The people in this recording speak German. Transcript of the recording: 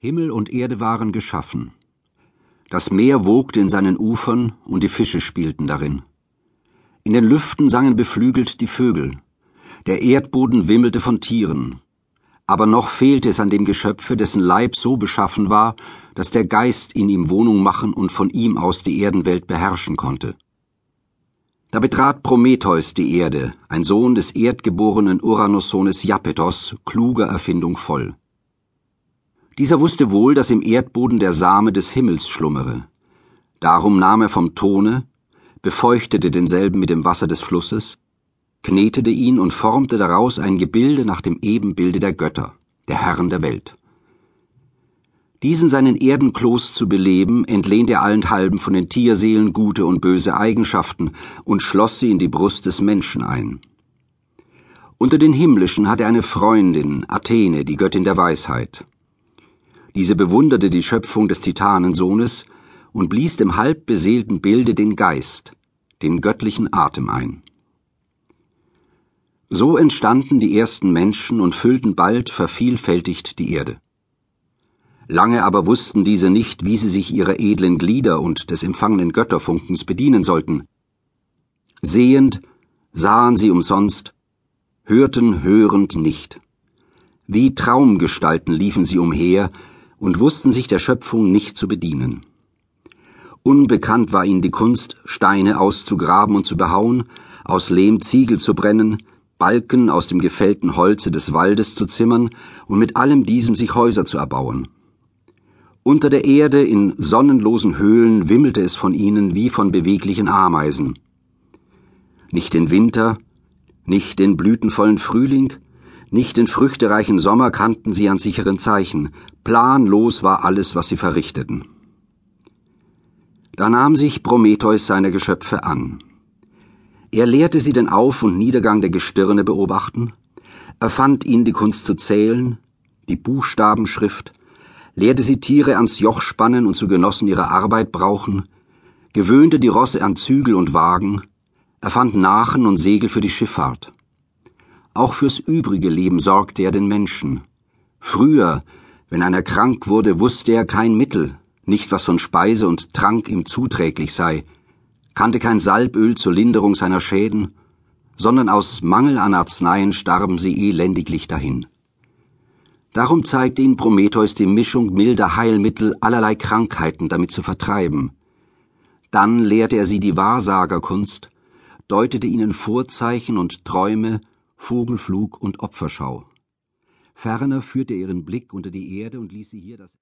Himmel und Erde waren geschaffen. Das Meer wogte in seinen Ufern und die Fische spielten darin. In den Lüften sangen beflügelt die Vögel. Der Erdboden wimmelte von Tieren. Aber noch fehlte es an dem Geschöpfe, dessen Leib so beschaffen war, dass der Geist in ihm Wohnung machen und von ihm aus die Erdenwelt beherrschen konnte. Da betrat Prometheus die Erde, ein Sohn des erdgeborenen Uranussohnes Japetos, kluger Erfindung voll. Dieser wusste wohl, dass im Erdboden der Same des Himmels schlummere. Darum nahm er vom Tone, befeuchtete denselben mit dem Wasser des Flusses, knetete ihn und formte daraus ein Gebilde nach dem Ebenbilde der Götter, der Herren der Welt. Diesen seinen Erdenkloß zu beleben, entlehnt er allenthalben von den Tierseelen gute und böse Eigenschaften und schloss sie in die Brust des Menschen ein. Unter den Himmlischen hatte er eine Freundin, Athene, die Göttin der Weisheit. Diese bewunderte die Schöpfung des Titanensohnes und blies dem halb beseelten Bilde den Geist, den göttlichen Atem ein. So entstanden die ersten Menschen und füllten bald vervielfältigt die Erde. Lange aber wussten diese nicht, wie sie sich ihrer edlen Glieder und des empfangenen Götterfunkens bedienen sollten. Sehend sahen sie umsonst, hörten hörend nicht. Wie Traumgestalten liefen sie umher, und wussten sich der Schöpfung nicht zu bedienen. Unbekannt war ihnen die Kunst, Steine auszugraben und zu behauen, aus Lehm Ziegel zu brennen, Balken aus dem gefällten Holze des Waldes zu zimmern und mit allem diesem sich Häuser zu erbauen. Unter der Erde in sonnenlosen Höhlen wimmelte es von ihnen wie von beweglichen Ameisen. Nicht den Winter, nicht den blütenvollen Frühling, nicht den früchtereichen Sommer kannten sie an sicheren Zeichen. Planlos war alles, was sie verrichteten. Da nahm sich Prometheus seiner Geschöpfe an. Er lehrte sie den Auf- und Niedergang der Gestirne beobachten, erfand ihnen die Kunst zu zählen, die Buchstabenschrift, lehrte sie Tiere ans Joch spannen und zu Genossen ihrer Arbeit brauchen, gewöhnte die Rosse an Zügel und Wagen, erfand Nachen und Segel für die Schifffahrt. Auch fürs übrige Leben sorgte er den Menschen. Früher, wenn einer krank wurde, wusste er kein Mittel, nicht was von Speise und Trank ihm zuträglich sei, kannte kein Salböl zur Linderung seiner Schäden, sondern aus Mangel an Arzneien starben sie elendiglich dahin. Darum zeigte ihn Prometheus die Mischung milder Heilmittel allerlei Krankheiten damit zu vertreiben. Dann lehrte er sie die Wahrsagerkunst, deutete ihnen Vorzeichen und Träume Vogelflug und Opferschau. Ferner führte er ihren Blick unter die Erde und ließ sie hier das